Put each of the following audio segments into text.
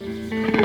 Música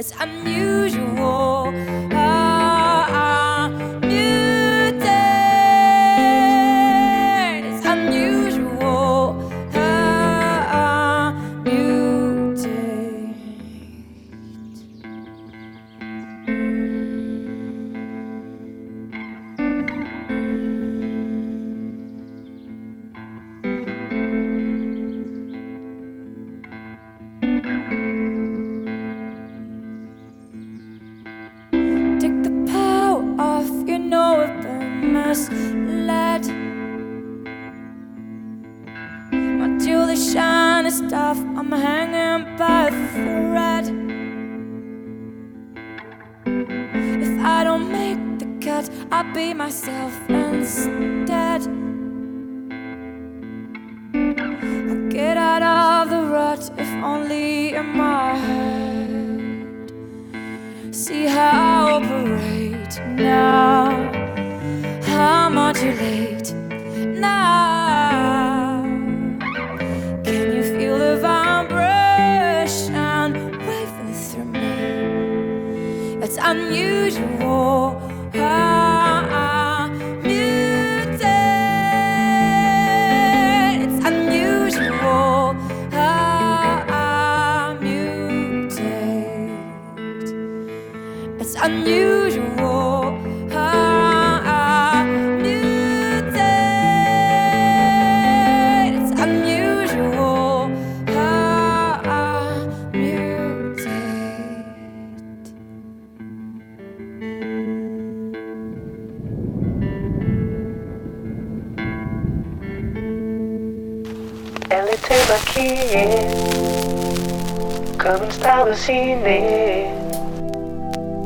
It's unusual.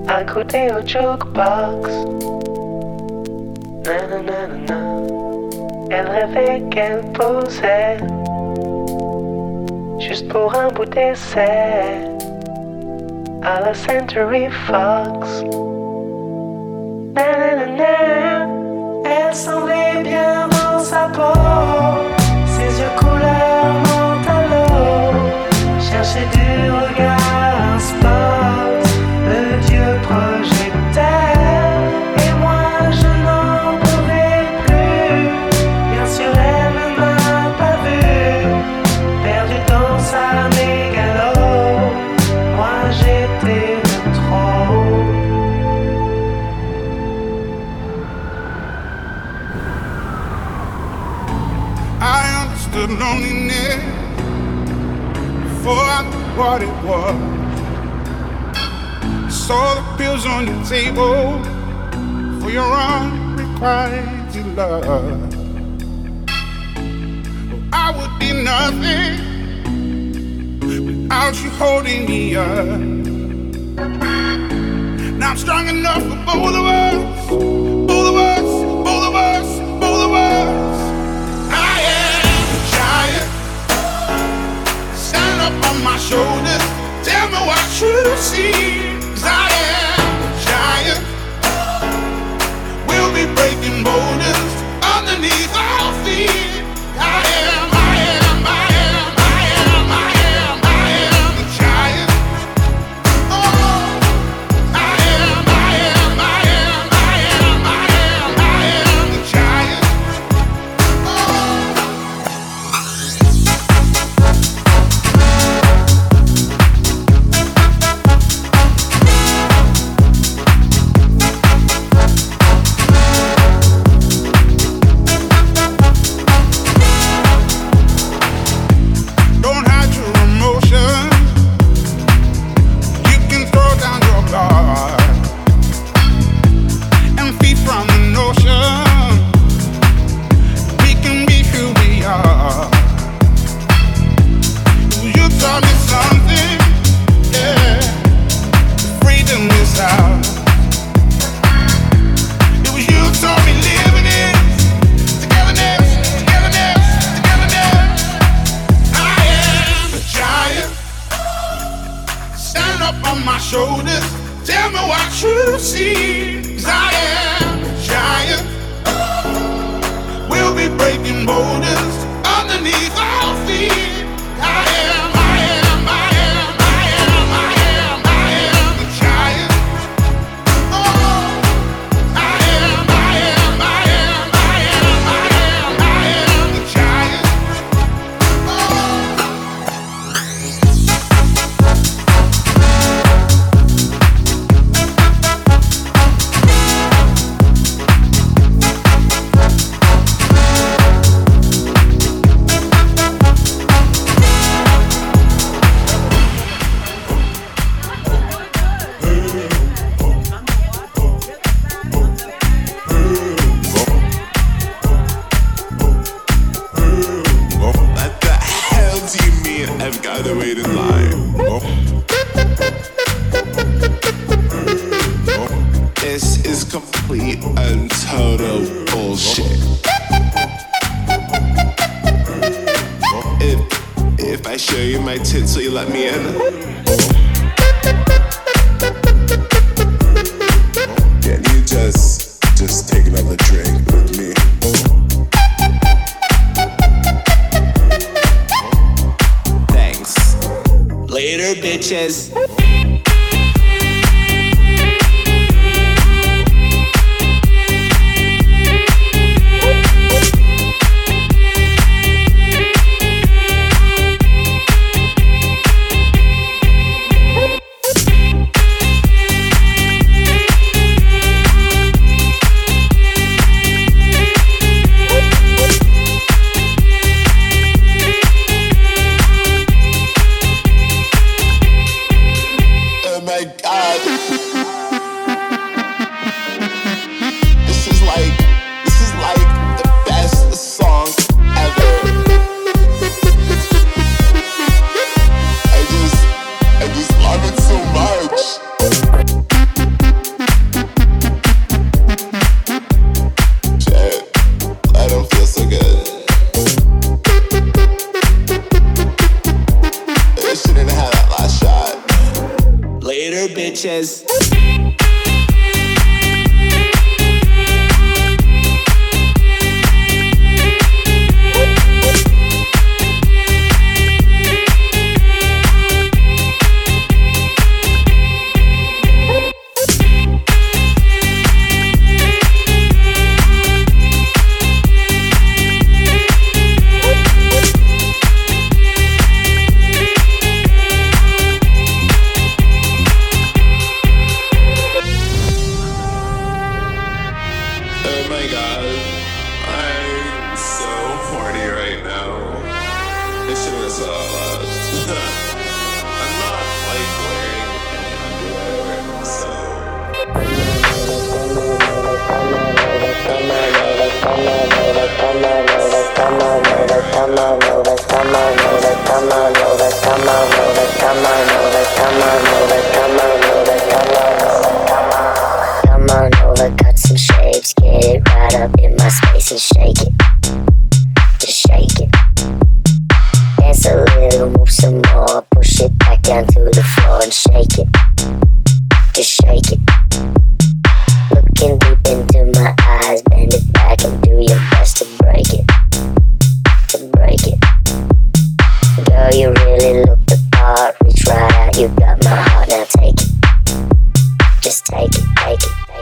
À côté au jukebox. Elle rêvait qu'elle posait juste pour un bout d'essai à la Century Fox. Table for your unrequited love. I would be nothing without you holding me up. Now I'm strong enough for both of us. Both of us, both of us, both of us. I am a giant. Stand up on my shoulders. Tell me what you see. Come just take it, take it.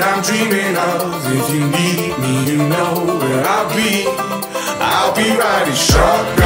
that I'm dreaming of. If you need me, you know where I'll be. I'll be riding shotgun.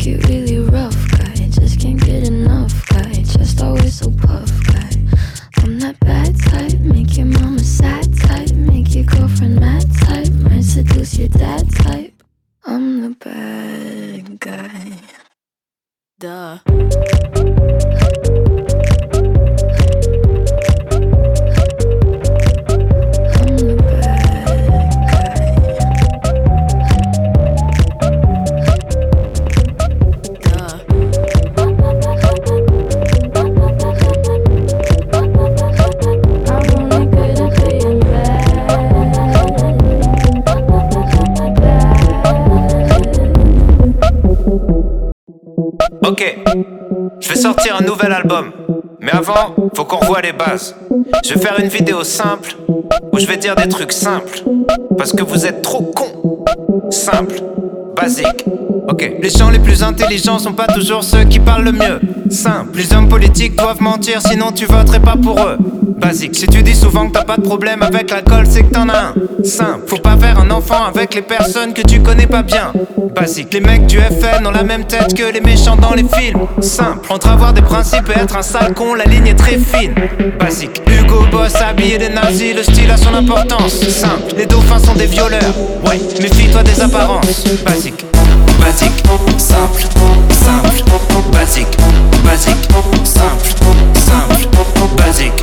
Like you really faire une vidéo simple où je vais dire des trucs simples. Parce que vous êtes trop cons. Simple, basique. Ok, les gens les plus intelligents sont pas toujours ceux qui parlent le mieux. Simple, les hommes politiques doivent mentir sinon tu voterais pas pour eux. Basique, si tu dis souvent que t'as pas de problème avec l'alcool, c'est que t'en as un. Simple, faut pas faire un enfant avec les personnes que tu connais pas bien. Basique, les mecs du FN ont la même tête que les méchants dans les films. Simple, entre avoir des principes et être un sale con, la ligne est très fine. Basique, Hugo Boss habillé des nazis, le style a son importance. Simple, les dauphins sont des violeurs. Ouais, méfie-toi des apparences. Basique. Basique, simple, simple, basique, basique, simple, simple, basique,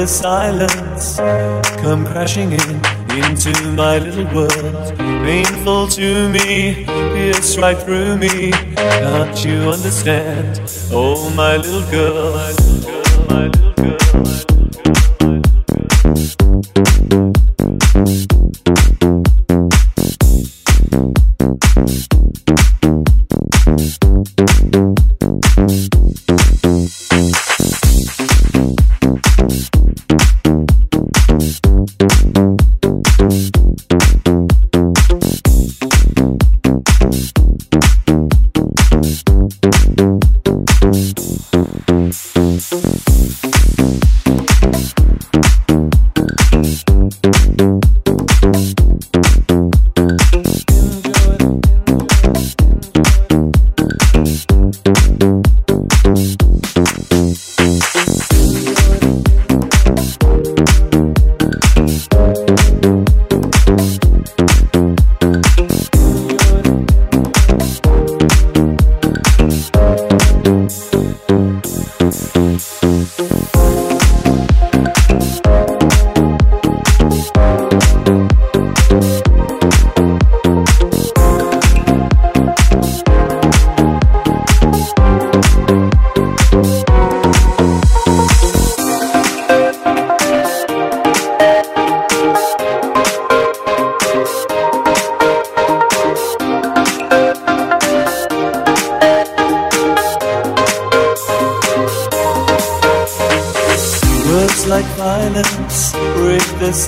The silence, come crashing in into my little world. Painful to me, pierced right through me. Can't you understand? Oh, my little girl, my little girl, my little girl. My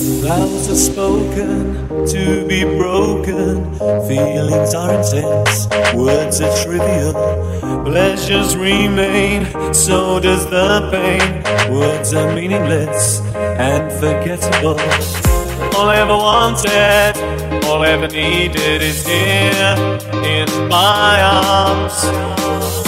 Vows are spoken to be broken, feelings are intense, words are trivial, pleasures remain, so does the pain. Words are meaningless and forgettable. All I ever wanted, all I ever needed is here in my arms.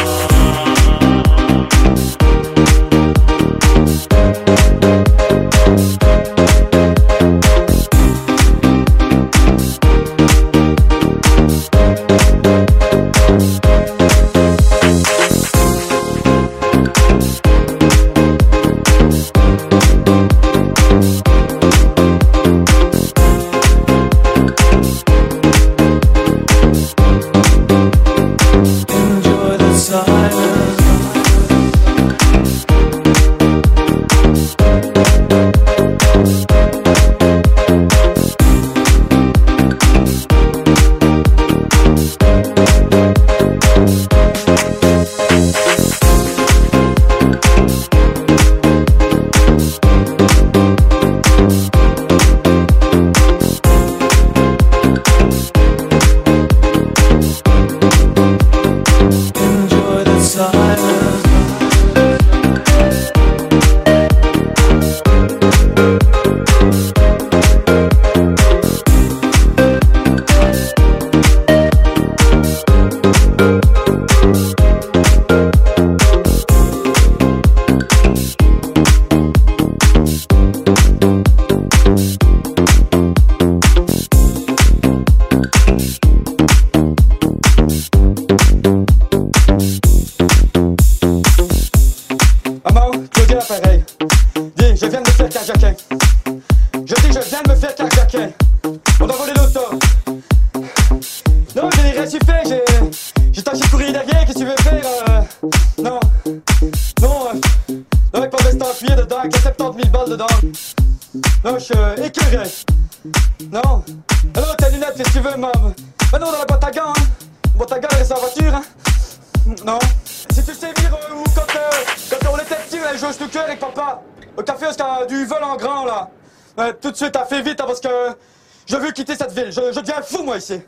vai ser.